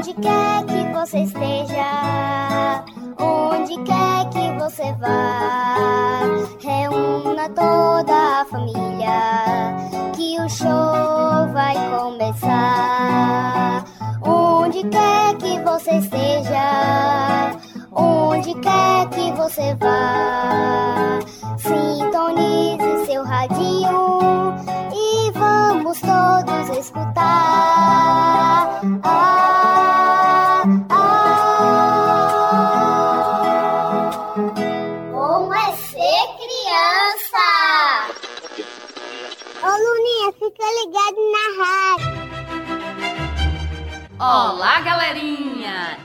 Onde quer que você esteja, onde quer que você vá, reúna toda a família, que o show vai começar. Onde quer que você esteja, onde quer que você vá, sintonize seu radinho e vamos todos escutar. Ah, Olá, galerinha!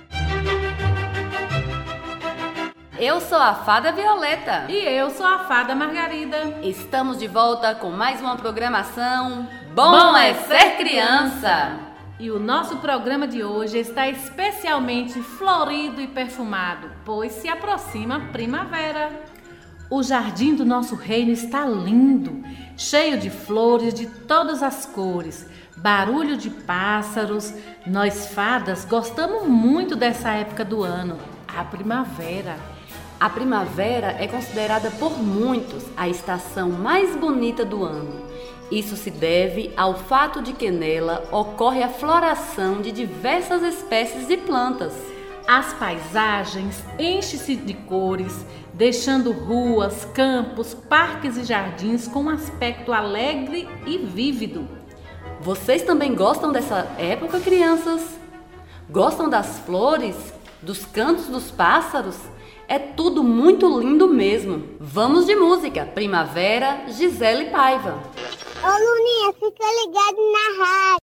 Eu sou a Fada Violeta. E eu sou a Fada Margarida. Estamos de volta com mais uma programação Bom, é Ser Criança! E o nosso programa de hoje está especialmente florido e perfumado, pois se aproxima a primavera. O jardim do nosso reino está lindo, cheio de flores de todas as cores, barulho de pássaros. Nós fadas gostamos muito dessa época do ano, a primavera. A primavera é considerada por muitos a estação mais bonita do ano. Isso se deve ao fato de que nela ocorre a floração de diversas espécies de plantas. As paisagens enchem-se de cores, deixando ruas, campos, parques e jardins com um aspecto alegre e vívido. Vocês também gostam dessa época, crianças? Gostam das flores, dos cantos dos pássaros? É tudo muito lindo mesmo. Vamos de música. Primavera, Gisele Paiva. Ô Luninha, fica ligado na rádio.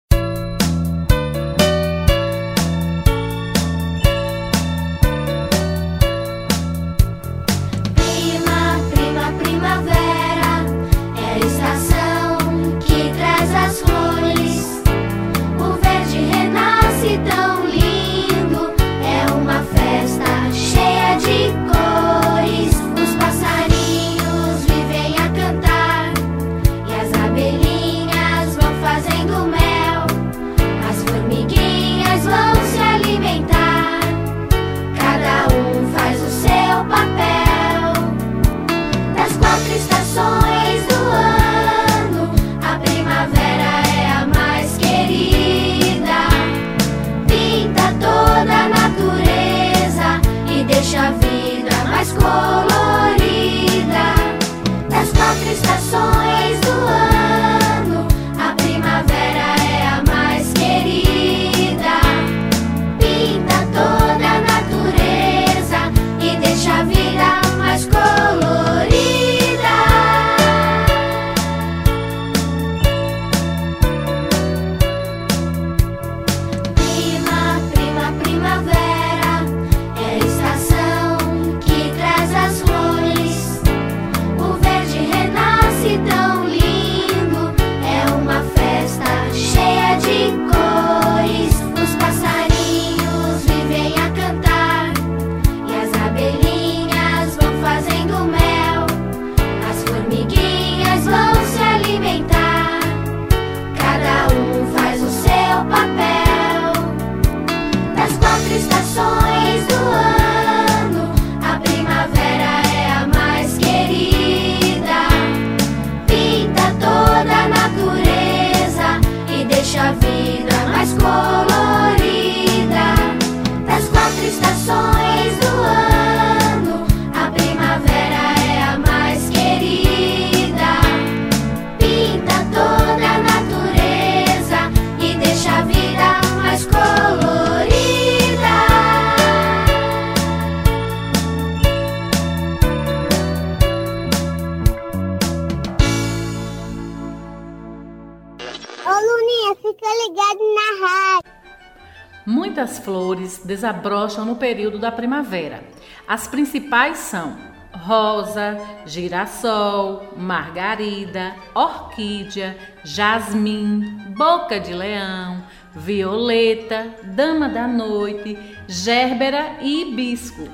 Desabrocham no período da primavera. As principais são rosa, girassol, margarida, orquídea, jasmim, boca de leão, violeta, dama da noite, gérbera e hibisco.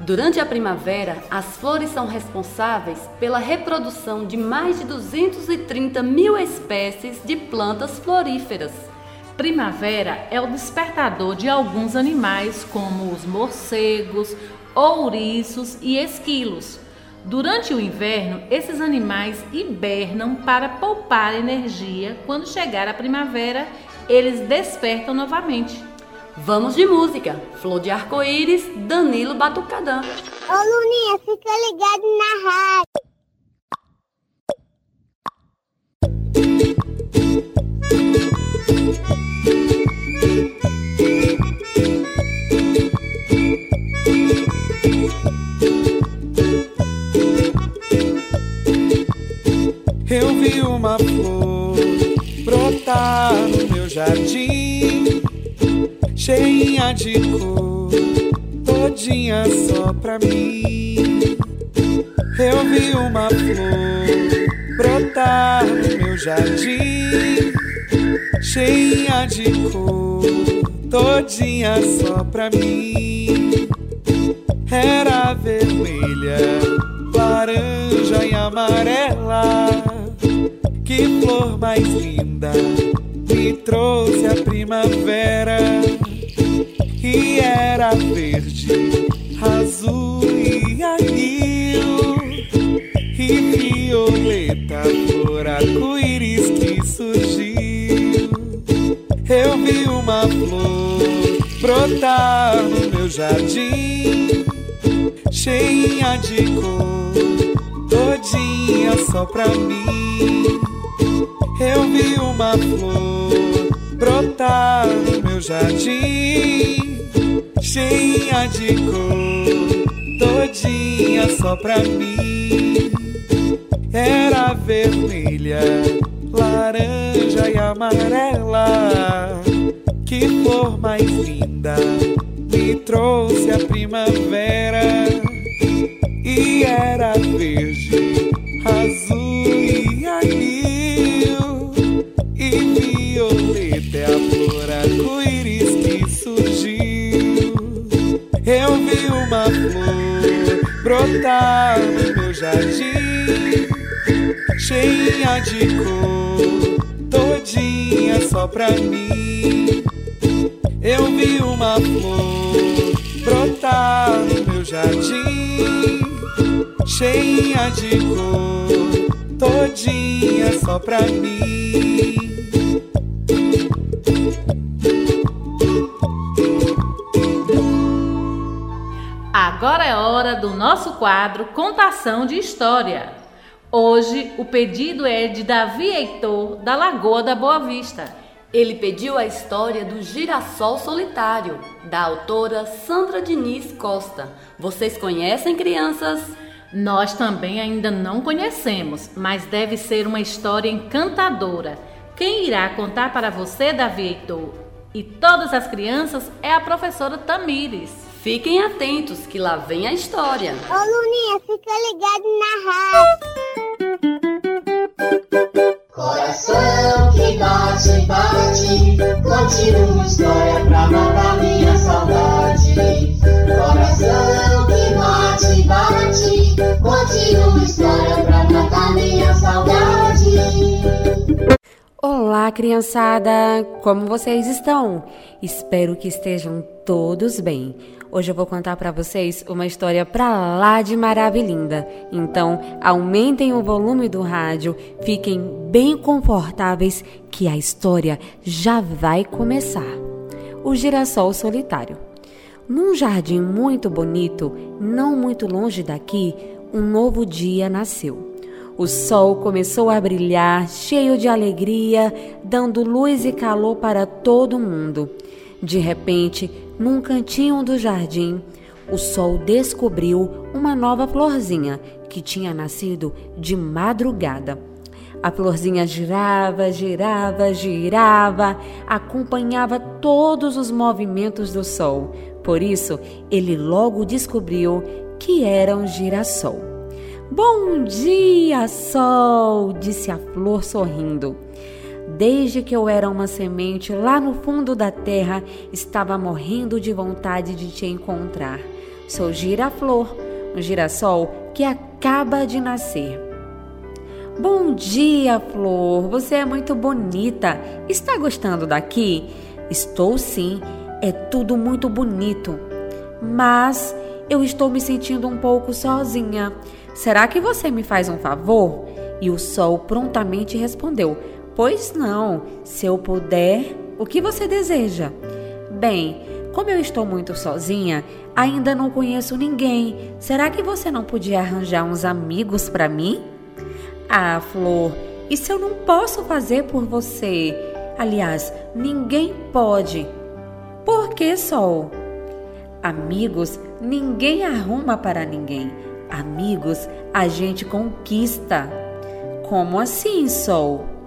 Durante a primavera, as flores são responsáveis pela reprodução de mais de 230 mil espécies de plantas floríferas. Primavera é o despertador de alguns animais, como os morcegos, ouriços e esquilos. Durante o inverno, esses animais hibernam para poupar energia. Quando chegar a primavera, eles despertam novamente. Vamos de música. Flor de arco-íris, Danilo Batucadã. Ô Luninha, fica ligado na rádio. Eu vi uma flor brotar no meu jardim, cheinha de cor, todinha só pra mim. Eu vi uma flor brotar no meu jardim, cheinha de cor, todinha só pra mim. Era vermelha, laranja e amarela. Flor mais linda me trouxe a primavera. E era verde, azul e anil. E violeta, flor arco-íris que surgiu. Eu vi uma flor brotar no meu jardim, cheinha de cor, todinha só pra mim. Vi uma flor brotar no meu jardim, cheinha de cor, todinha só pra mim. Era vermelha, laranja e amarela. Que flor mais linda me trouxe a primavera. E era verde, jardim, cheinha de cor, todinha só pra mim. Eu vi uma flor brotar no meu jardim, cheinha de cor, todinha só pra mim. Quadro Contação de História. Hoje o pedido é de Davi Heitor, da Lagoa da Boa Vista. Ele pediu a história do girassol solitário, da autora Sandra Diniz Costa. Vocês conhecem, crianças? Nós também ainda não conhecemos, mas deve ser uma história encantadora. Quem irá contar para você, Davi Heitor? E todas as crianças é a professora Tamires. Fiquem atentos que lá vem a história. Ô Luninha, fica ligado na rádio. Coração que bate, bate, conte uma história pra matar minha saudade. Coração que bate, bate, conte uma história pra matar minha saudade. Olá, criançada! Como vocês estão? Espero que estejam todos bem. Hoje eu vou contar para vocês uma história pra lá de maravilhinda. Então, aumentem o volume do rádio, fiquem bem confortáveis que a história já vai começar. O girassol solitário. Num jardim muito bonito, não muito longe daqui, um novo dia nasceu. O sol começou a brilhar, cheio de alegria, dando luz e calor para todo mundo. De repente, num cantinho do jardim, o sol descobriu uma nova florzinha que tinha nascido de madrugada. A florzinha girava, girava, girava, acompanhava todos os movimentos do sol. Por isso, ele logo descobriu que era um girassol. Bom dia, sol! disse a flor sorrindo. Desde que eu era uma semente lá no fundo da terra, estava morrendo de vontade de te encontrar. Sou giraflor, um girassol que acaba de nascer. Bom dia, Flor. Você é muito bonita. Está gostando daqui? Estou sim. É tudo muito bonito. Mas eu estou me sentindo um pouco sozinha. Será que você me faz um favor? E o sol prontamente respondeu: Pois não, se eu puder, o que você deseja? Bem, como eu estou muito sozinha, ainda não conheço ninguém. Será que você não podia arranjar uns amigos para mim? Ah, Flor, isso eu não posso fazer por você. Aliás, ninguém pode. Por que, Sol? Amigos, ninguém arruma para ninguém. Amigos, a gente conquista. Como assim, Sol?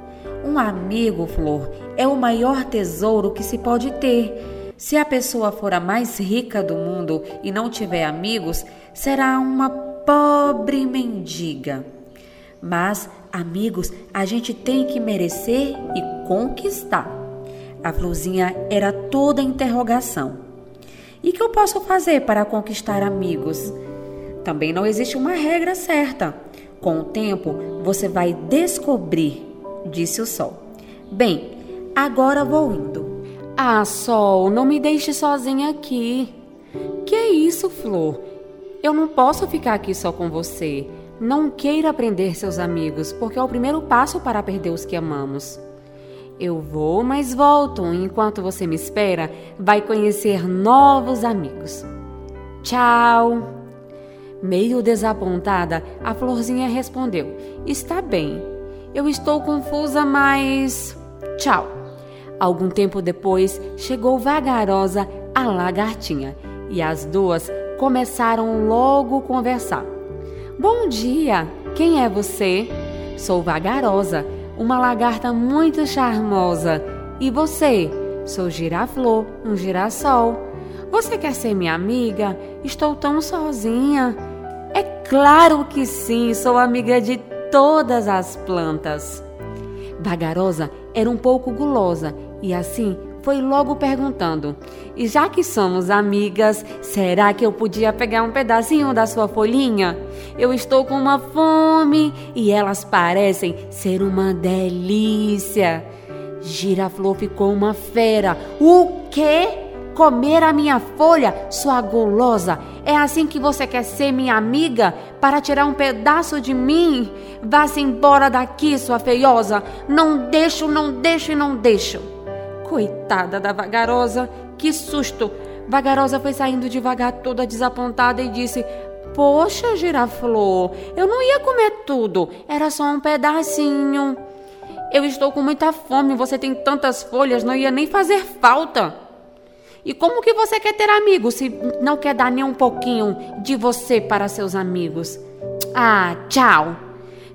Um amigo, Flor, é o maior tesouro que se pode ter. Se a pessoa for a mais rica do mundo e não tiver amigos, será uma pobre mendiga. Mas, amigos, a gente tem que merecer e conquistar. A Florzinha era toda interrogação. E que eu posso fazer para conquistar amigos? Também não existe uma regra certa. Com o tempo, você vai descobrir, disse o sol. Bem, agora vou indo. Ah, sol, não me deixe sozinha aqui. Que é isso, Flor? Eu não posso ficar aqui só com você. Não queira prender seus amigos, porque é o primeiro passo para perder os que amamos. Eu vou, mas volto. Enquanto você me espera, vai conhecer novos amigos. Tchau! Meio desapontada, a florzinha respondeu: Está bem. Eu estou confusa, mas. Tchau. Algum tempo depois, chegou vagarosa a lagartinha e as duas começaram logo a conversar. Bom dia! Quem é você? Sou vagarosa uma lagarta muito charmosa. E você? Sou giraflor, um girassol. Você quer ser minha amiga? Estou tão sozinha. É claro que sim, sou amiga de todas as plantas. Vagarosa era um pouco gulosa e assim foi logo perguntando: E já que somos amigas, será que eu podia pegar um pedacinho da sua folhinha? Eu estou com uma fome e elas parecem ser uma delícia. Giraflor ficou uma fera. O quê? Comer a minha folha, sua gulosa? É assim que você quer ser minha amiga? Para tirar um pedaço de mim? Vá-se embora daqui, sua feiosa. Não deixo, não deixo e não deixo. Coitada da vagarosa, que susto! Vagarosa foi saindo devagar, toda desapontada, e disse: Poxa, giraflor, eu não ia comer tudo, era só um pedacinho. Eu estou com muita fome, você tem tantas folhas, não ia nem fazer falta. E como que você quer ter amigos se não quer dar nem um pouquinho de você para seus amigos? Ah, tchau!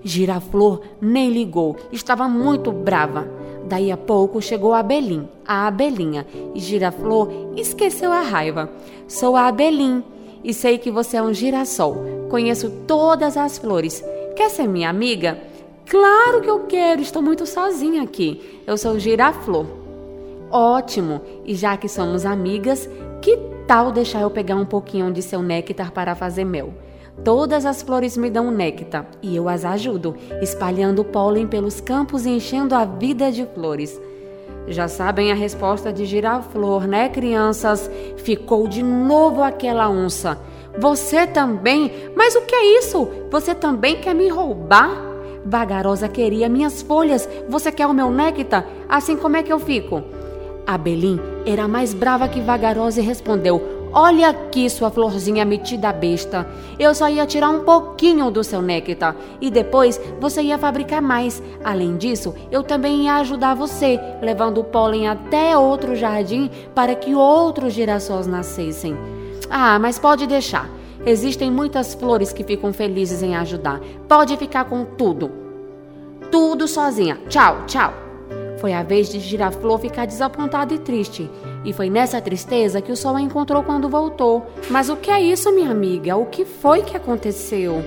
Giraflor nem ligou, estava muito brava. Daí a pouco chegou a Abelim, a abelhinha, e Giraflor esqueceu a raiva. Sou a Abelim e sei que você é um girassol. Conheço todas as flores. Quer ser minha amiga? Claro que eu quero, estou muito sozinha aqui. Eu sou Giraflor. Ótimo! E já que somos amigas, que tal deixar eu pegar um pouquinho de seu néctar para fazer mel? Todas as flores me dão néctar e eu as ajudo, espalhando pólen pelos campos e enchendo a vida de flores. Já sabem a resposta de Giraflor, né, crianças? Ficou de novo aquela onça. Você também? Mas o que é isso? Você também quer me roubar? Vagarosa queria minhas folhas. Você quer o meu néctar? Assim como é que eu fico? A Belim era mais brava que Vagarosa e respondeu: Olha aqui, sua florzinha metida besta. Eu só ia tirar um pouquinho do seu néctar e depois você ia fabricar mais. Além disso, eu também ia ajudar você, levando o pólen até outro jardim para que outros girassóis nascessem. Ah, mas pode deixar. Existem muitas flores que ficam felizes em ajudar. Pode ficar com tudo. Tudo sozinha. Tchau, tchau. Foi a vez de Giraflor ficar desapontada e triste. E foi nessa tristeza que o sol a encontrou quando voltou. Mas o que é isso, minha amiga? O que foi que aconteceu?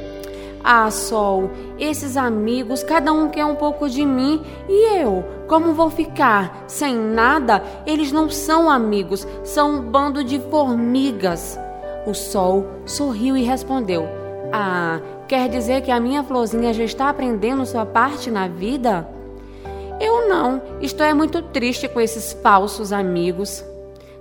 Ah, Sol, esses amigos, cada um quer um pouco de mim e eu, como vou ficar? Sem nada? Eles não são amigos, são um bando de formigas. O Sol sorriu e respondeu: Ah, Quer dizer que a minha florzinha já está aprendendo sua parte na vida? Eu não. Estou é muito triste com esses falsos amigos.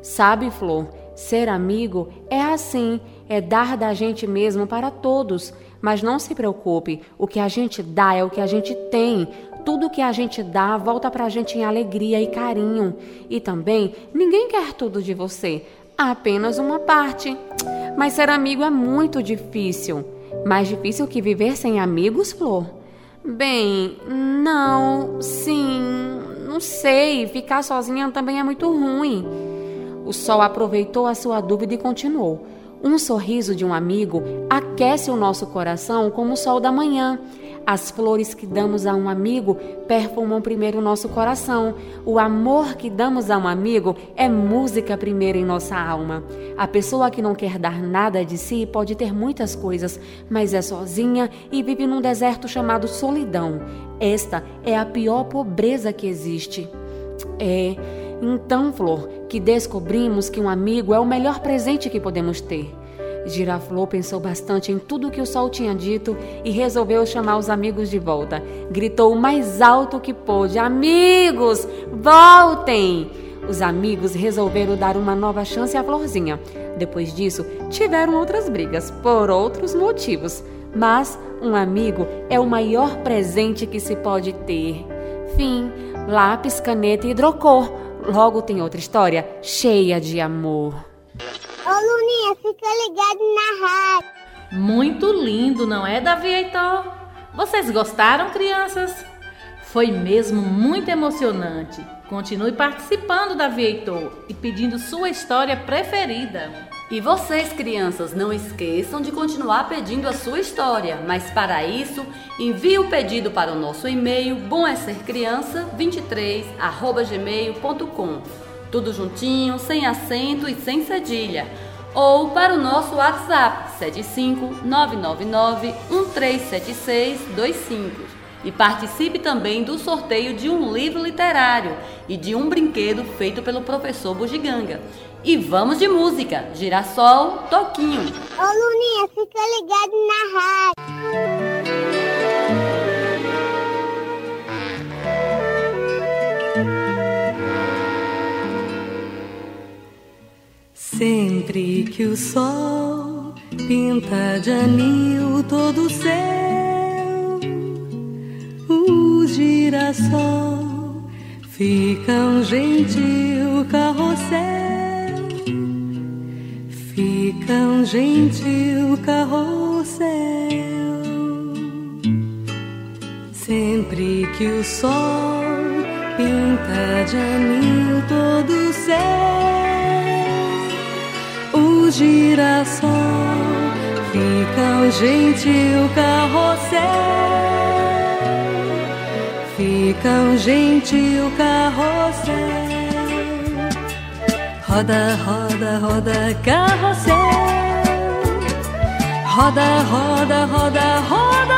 Sabe, Flor, ser amigo é assim, é dar da gente mesmo para todos. Mas não se preocupe, o que a gente dá é o que a gente tem. Tudo que a gente dá volta para a gente em alegria e carinho. E também, ninguém quer tudo de você, apenas uma parte. Mas ser amigo é muito difícil. Mais difícil que viver sem amigos, Flor? Bem, não, sim, não sei. Ficar sozinha também é muito ruim. O sol aproveitou a sua dúvida e continuou. Um sorriso de um amigo aquece o nosso coração como o sol da manhã. As flores que damos a um amigo perfumam primeiro o nosso coração. O amor que damos a um amigo é música primeiro em nossa alma. A pessoa que não quer dar nada de si pode ter muitas coisas, mas é sozinha e vive num deserto chamado solidão. Esta é a pior pobreza que existe. É. Então, Flor, que descobrimos que um amigo é o melhor presente que podemos ter. Giraflor pensou bastante em tudo que o sol tinha dito e resolveu chamar os amigos de volta. Gritou o mais alto que pôde: Amigos, voltem! Os amigos resolveram dar uma nova chance à Florzinha. Depois disso, tiveram outras brigas, por outros motivos. Mas um amigo é o maior presente que se pode ter. Fim. Lápis, caneta e hidrocor. Logo tem outra história cheia de amor. Ô Fica ligado na rádio. Muito lindo, não é, Davi Heitor? Vocês gostaram, crianças? Foi mesmo muito emocionante. Continue participando, Davi Heitor, e pedindo sua história preferida. E vocês, crianças, não esqueçam de continuar pedindo a sua história, mas para isso, envie o pedido para o nosso e-mail bomesercriança23@gmail.com tudo juntinho, sem acento e sem cedilha. Ou para o nosso WhatsApp 75999137625. E participe também do sorteio de um livro literário e de um brinquedo feito pelo professor Bugiganga. E vamos de música, Girassol Toquinho. Ô Luninha, fica ligado na rádio. Sempre que o sol pinta de anil todo o céu, o girassol fica um gentil carrossel, fica um gentil carrossel. Sempre que o sol pinta de anil todo o céu girassol fica um gentil carrossel, fica um gentil carrossel. Roda, roda, roda, carrossel, roda, roda, roda, roda.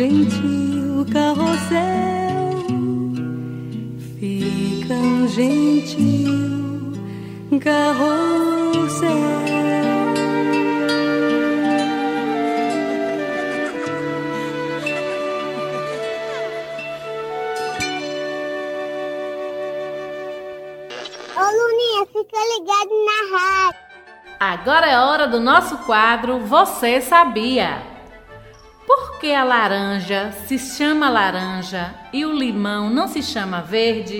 gentil carrossel, fica um gentil carrossel. Ô Luninha, fica ligado na rádio. Agora é hora do nosso quadro Você Sabia? Que a laranja se chama laranja e o limão não se chama verde?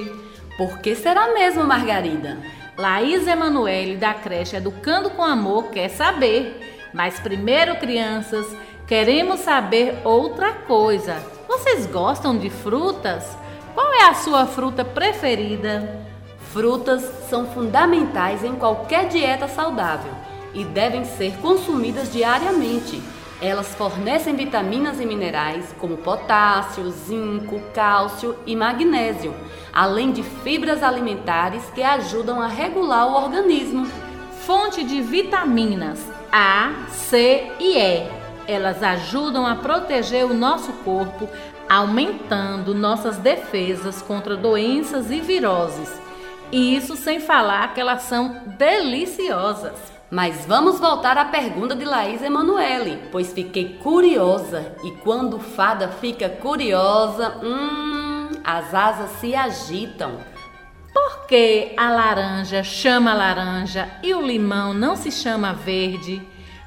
Por que será mesmo, Margarida? Laís Emanuele da creche Educando com Amor quer saber. Mas primeiro, crianças, queremos saber outra coisa. Vocês gostam de frutas? Qual é a sua fruta preferida? Frutas são fundamentais em qualquer dieta saudável e devem ser consumidas diariamente. Elas fornecem vitaminas e minerais como potássio, zinco, cálcio e magnésio, além de fibras alimentares que ajudam a regular o organismo. Fonte de vitaminas A, C e E. Elas ajudam a proteger o nosso corpo, aumentando nossas defesas contra doenças e viroses. E isso sem falar que elas são deliciosas. Mas vamos voltar à pergunta de Laís Emanuele, pois fiquei curiosa. E quando fada fica curiosa, hum, as asas se agitam. Por que a laranja chama laranja e o limão não se chama verde?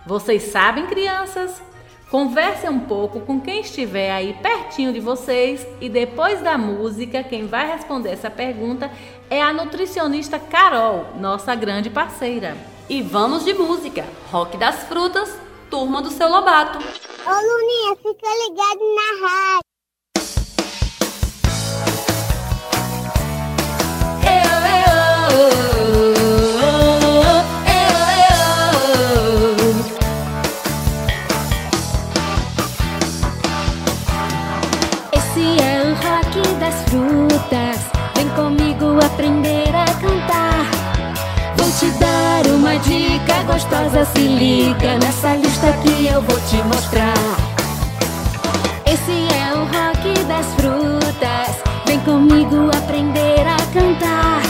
Vocês sabem, crianças? Conversem um pouco com quem estiver aí pertinho de vocês e depois da música, quem vai responder essa pergunta é a nutricionista Carol, nossa grande parceira. E vamos de música. Rock das Frutas, Turma do Seu Lobato. Ô Luninha, fica ligado na rádio. Esse uma dica gostosa, se liga nessa lista que eu vou te mostrar. Esse é o rock das frutas. Vem comigo aprender a cantar.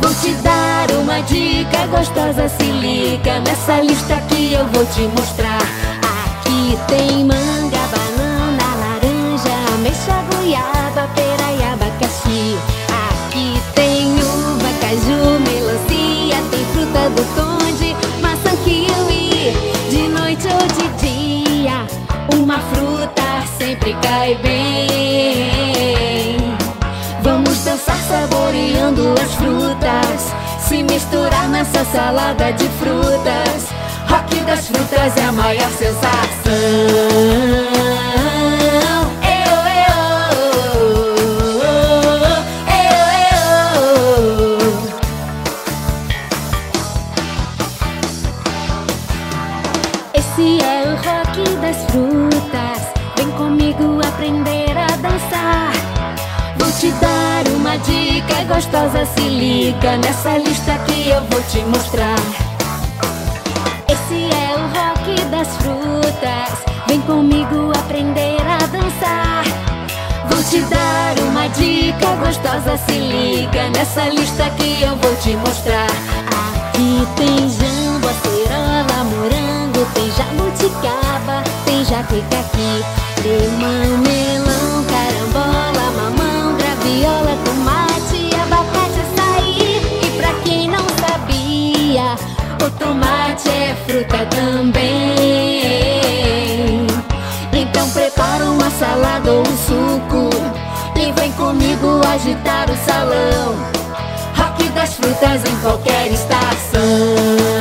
Vou te dar uma dica gostosa, se liga nessa lista que eu vou te mostrar. Aqui tem manga, banana, laranja, ameixa, goiaba, pera cai bem. Vamos dançar saboreando as frutas, se misturar nessa salada de frutas. Rock das frutas é a maior sensação. Gostosa, se liga nessa lista que eu vou te mostrar. Esse é o rock das frutas. Vem comigo aprender a dançar. Vou te dar uma dica gostosa, se liga nessa lista que eu vou te mostrar. Aqui tem jambo, acerola, morango, tem jabuticaba, tem jaquecaqui, limão, melão, o tomate é fruta também. Então prepara uma salada ou um suco e vem comigo agitar o salão. Rock das frutas em qualquer estação.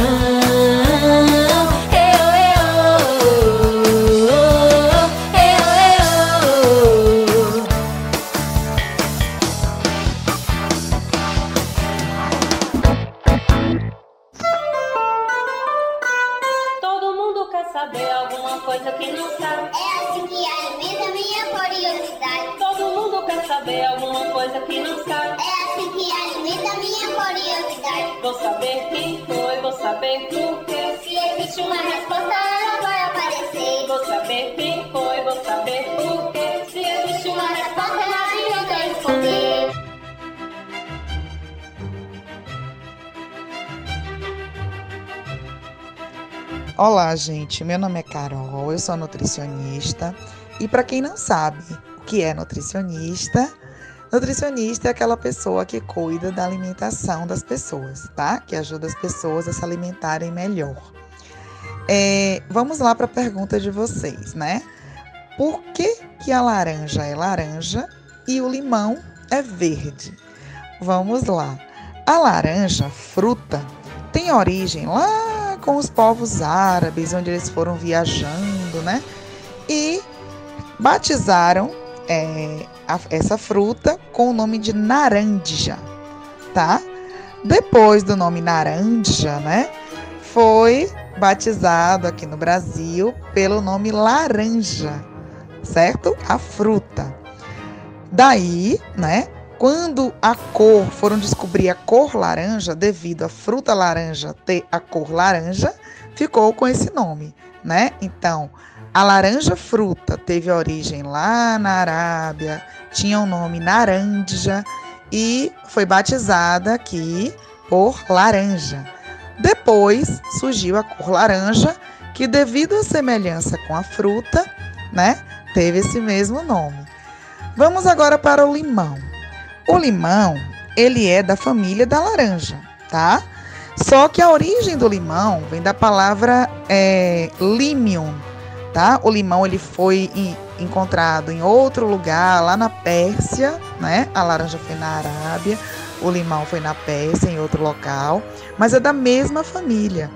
Vou saber quem foi, vou saber por quê. Se existe uma resposta, ela vai aparecer. Vou saber quem foi, vou saber por quê. Se existe uma resposta, ela vai responder. Olá, gente. Meu nome é Carol, eu sou nutricionista. E para quem não sabe o que é nutricionista, nutricionista é aquela pessoa que cuida da alimentação das pessoas, tá? Que ajuda as pessoas a se alimentarem melhor. É, vamos lá para a pergunta de vocês, né? Por que, que a laranja é laranja e o limão é verde? Vamos lá. A laranja, fruta, tem origem lá com os povos árabes, onde eles foram viajando, né? E batizaram é, a- essa fruta com o nome de naranja, tá? Depois do nome naranja, né? Foi batizado aqui no Brasil pelo nome laranja, certo? A fruta. Daí, né? Quando a cor, foram descobrir a cor laranja, devido à fruta laranja ter a cor laranja, ficou com esse nome, né? Então, a laranja fruta teve origem lá na Arábia, tinha o nome naranja e foi batizada aqui por laranja. Depois surgiu a cor laranja, que devido à semelhança com a fruta, né, teve esse mesmo nome. Vamos agora para o limão. O limão, ele é da família da laranja, tá? Só que a origem do limão vem da palavra é, limium, tá? O limão ele foi em- encontrado em outro lugar, lá na Pérsia, né? A laranja foi na Arábia, o limão foi na Pérsia, em outro local, mas é da mesma família.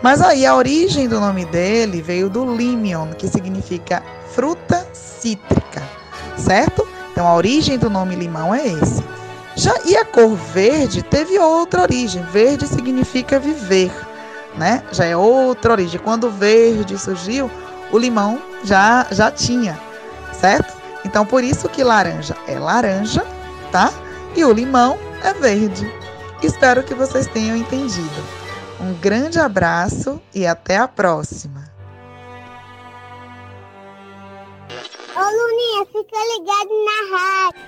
Mas aí a origem do nome dele veio do limion, que significa fruta cítrica, certo? Então a origem do nome limão é esse. Já e a cor verde teve outra origem. Verde significa viver, né? Já é outra origem. Quando verde surgiu, o limão já já tinha, certo? Então por isso que laranja é laranja, tá? E o limão é verde. Espero que vocês tenham entendido. Um grande abraço e até a próxima. Ô Luninha, fica ligado na rádio.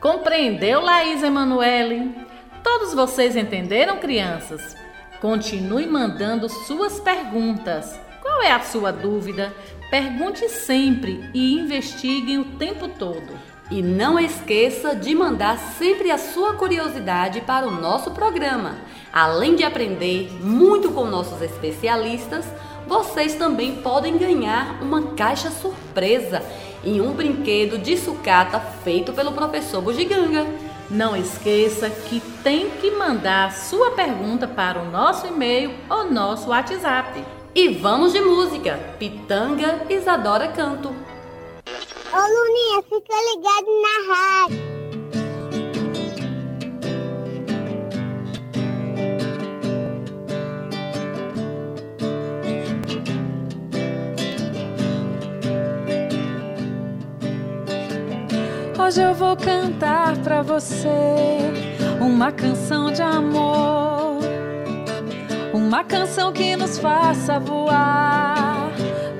Compreendeu, Laís Emanuele? Todos vocês entenderam, crianças? Continue mandando suas perguntas. Qual é a sua dúvida? Pergunte sempre e investiguem o tempo todo. E não esqueça de mandar sempre a sua curiosidade para o nosso programa. Além de aprender muito com nossos especialistas, vocês também podem ganhar uma caixa surpresa e um brinquedo de sucata feito pelo professor Bugiganga. Não esqueça que tem que mandar sua pergunta para o nosso e-mail ou nosso WhatsApp. E vamos de música! Pitanga Isadora Canto. Ô Luninha, fica ligado na rádio. Hoje eu vou cantar pra você uma canção de amor. Uma canção que nos faça voar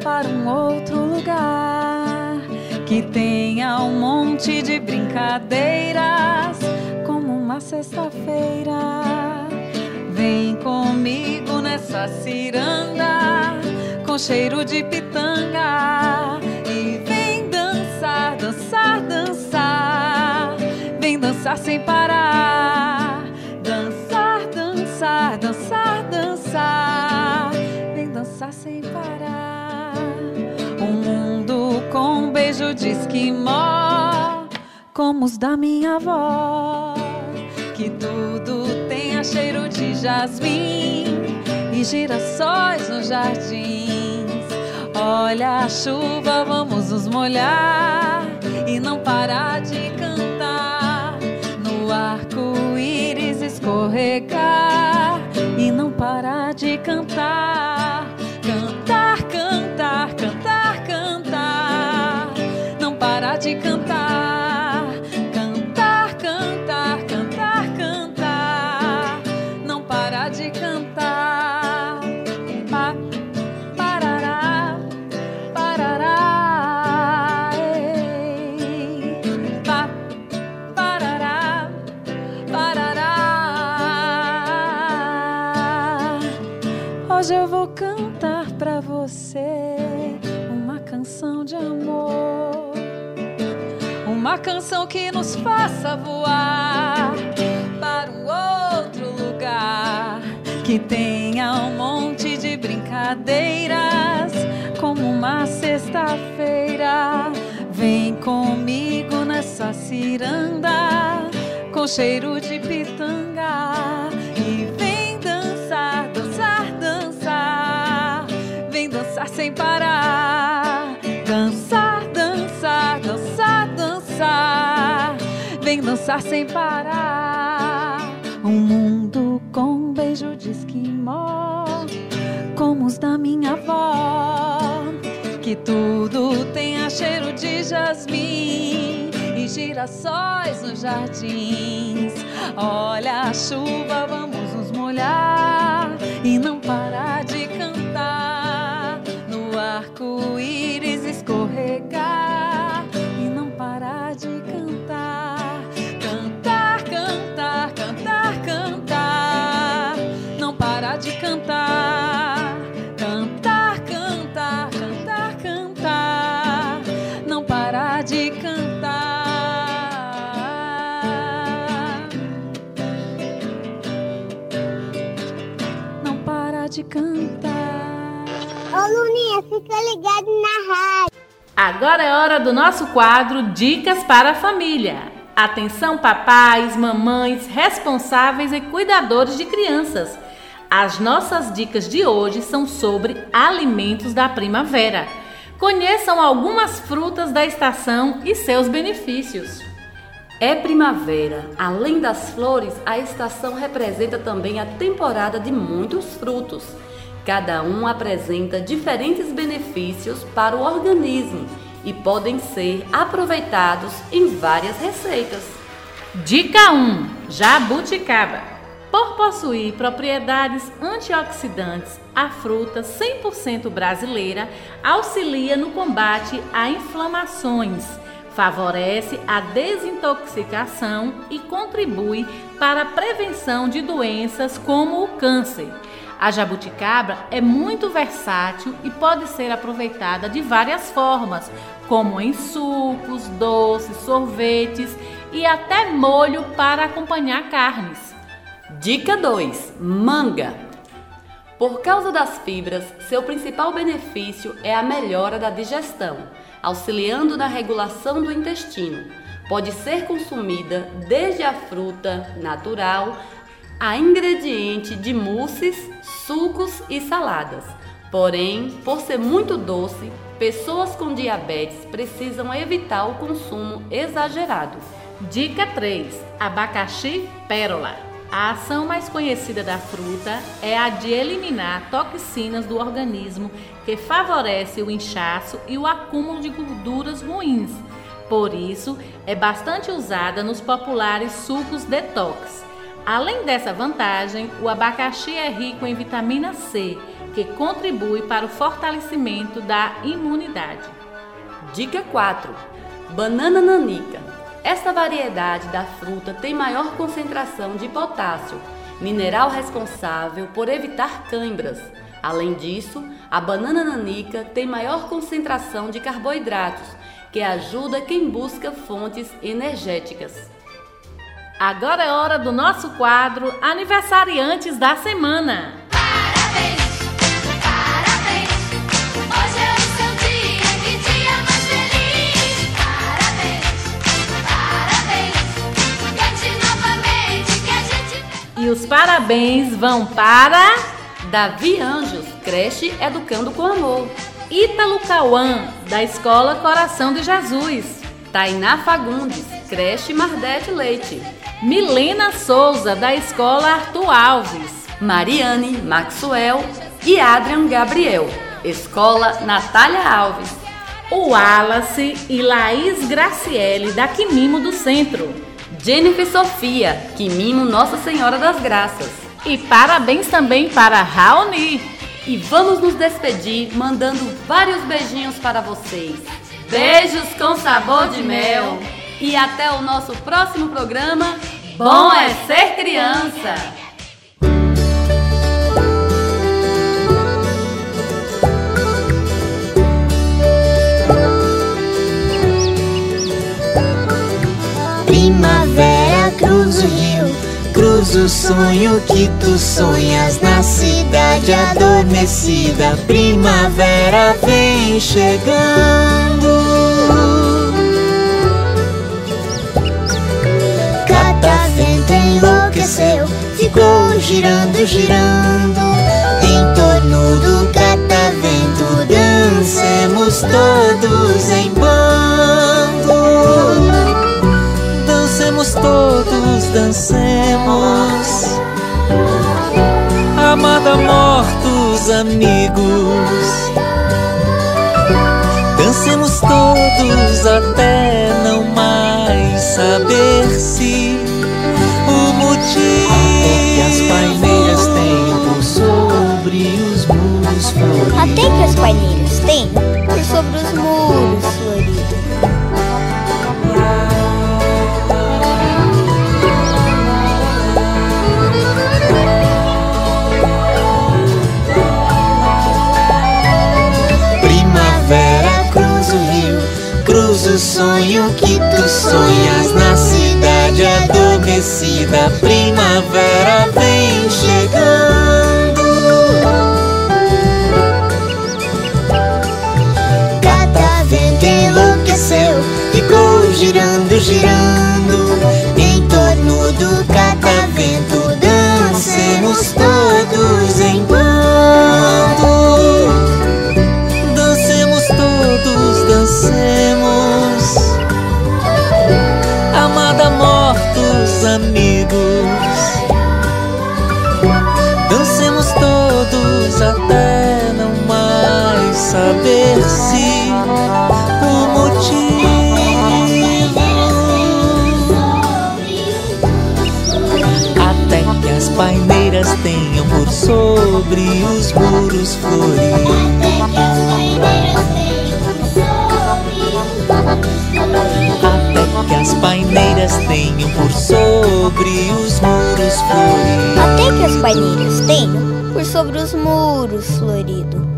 para um outro lugar. Que tenha um monte de brincadeiras, como uma sexta-feira. Vem comigo nessa ciranda, com cheiro de pitanga. E vem dançar, dançar, dançar. Vem dançar sem parar. Sem parar. Um mundo com um beijo de esquimó, como os da minha avó. Que tudo tenha cheiro de jasmim e girassóis nos jardins. Olha a chuva, vamos nos molhar e não parar de cantar. No arco-íris escorregar e não parar de. Cantar, que nos faça voar para um outro lugar. Que tenha um monte de brincadeiras, como uma sexta-feira. Vem comigo nessa ciranda, com cheiro de pitanga. E vem dançar, dançar, dançar. Vem dançar sem parar. Dançar, Vem dançar sem parar. Um mundo com um beijo de esquimó, como os da minha avó. Que tudo tenha cheiro de jasmim e girassóis nos jardins. Olha a chuva, vamos nos molhar e não parar de cantar. No arco-íris escorregar fica ligado na rádio. Agora é hora do nosso quadro Dicas para a Família. Atenção, papais, mamães, responsáveis e cuidadores de crianças. As nossas dicas de hoje são sobre alimentos da primavera. Conheçam algumas frutas da estação e seus benefícios. É primavera. Além das flores, a estação representa também a temporada de muitos frutos. Cada um apresenta diferentes benefícios para o organismo e podem ser aproveitados em várias receitas. Dica 1: Jabuticaba. Por possuir propriedades antioxidantes, a fruta 100% brasileira auxilia no combate a inflamações, favorece a desintoxicação e contribui para a prevenção de doenças como o câncer. A jabuticaba é muito versátil e pode ser aproveitada de várias formas, como em sucos, doces, sorvetes e até molho para acompanhar carnes. Dica 2: Manga. Por causa das fibras, seu principal benefício é a melhora da digestão, auxiliando na regulação do intestino. Pode ser consumida desde a fruta natural a ingrediente de mousses, sucos e saladas. Porém, por ser muito doce, pessoas com diabetes precisam evitar o consumo exagerado. Dica 3: Abacaxi pérola. A ação mais conhecida da fruta é a de eliminar toxinas do organismo que favorece o inchaço e o acúmulo de gorduras ruins. Por isso, é bastante usada nos populares sucos detox. Além dessa vantagem, o abacaxi é rico em vitamina C, que contribui para o fortalecimento da imunidade. Dica 4: Banana nanica. Esta variedade da fruta tem maior concentração de potássio, mineral responsável por evitar câimbras. Além disso, a banana nanica tem maior concentração de carboidratos, que ajuda quem busca fontes energéticas. Agora é hora do nosso quadro Aniversariantes da Semana. Parabéns, parabéns. Hoje é o seu dia, que dia mais feliz. Parabéns, parabéns. Cante novamente que a gente E os parabéns vão para Davi Anjos, creche Educando com Amor. Ítalo Cauã, da Escola Coração de Jesus. Tainá Fagundes, creche Mardete Leite. Milena Souza, da Escola Arthur Alves. Mariane Maxwell e Adrian Gabriel, Escola Natália Alves. O Wallace e Laís Graciele, da Quimimo do Centro. Jennifer Sofia, Quimimo Nossa Senhora das Graças. E parabéns também para Raoni. E vamos nos despedir mandando vários beijinhos para vocês. Beijos com sabor de mel e até o nosso próximo programa. Bom é ser criança! Primavera cruza o rio, cruza o sonho que tu sonhas na cidade adormecida. Primavera vem chegando. Girando, girando. Em torno do catavento dancemos todos em bando. Dancemos todos, dancemos. Amada, mortos amigos. Dancemos todos até não mais saber se Paineiras tenham por sobre os muros floridos. Até que as paineiras tenham por sobre os muros floridos. Primavera cruza o rio, cruza o sonho que tu sonhas na adormecida. Primavera vem chegando. As paineiras tenham por sobre os muros florido.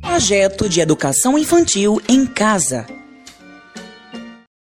Projeto de Educação Infantil em Casa.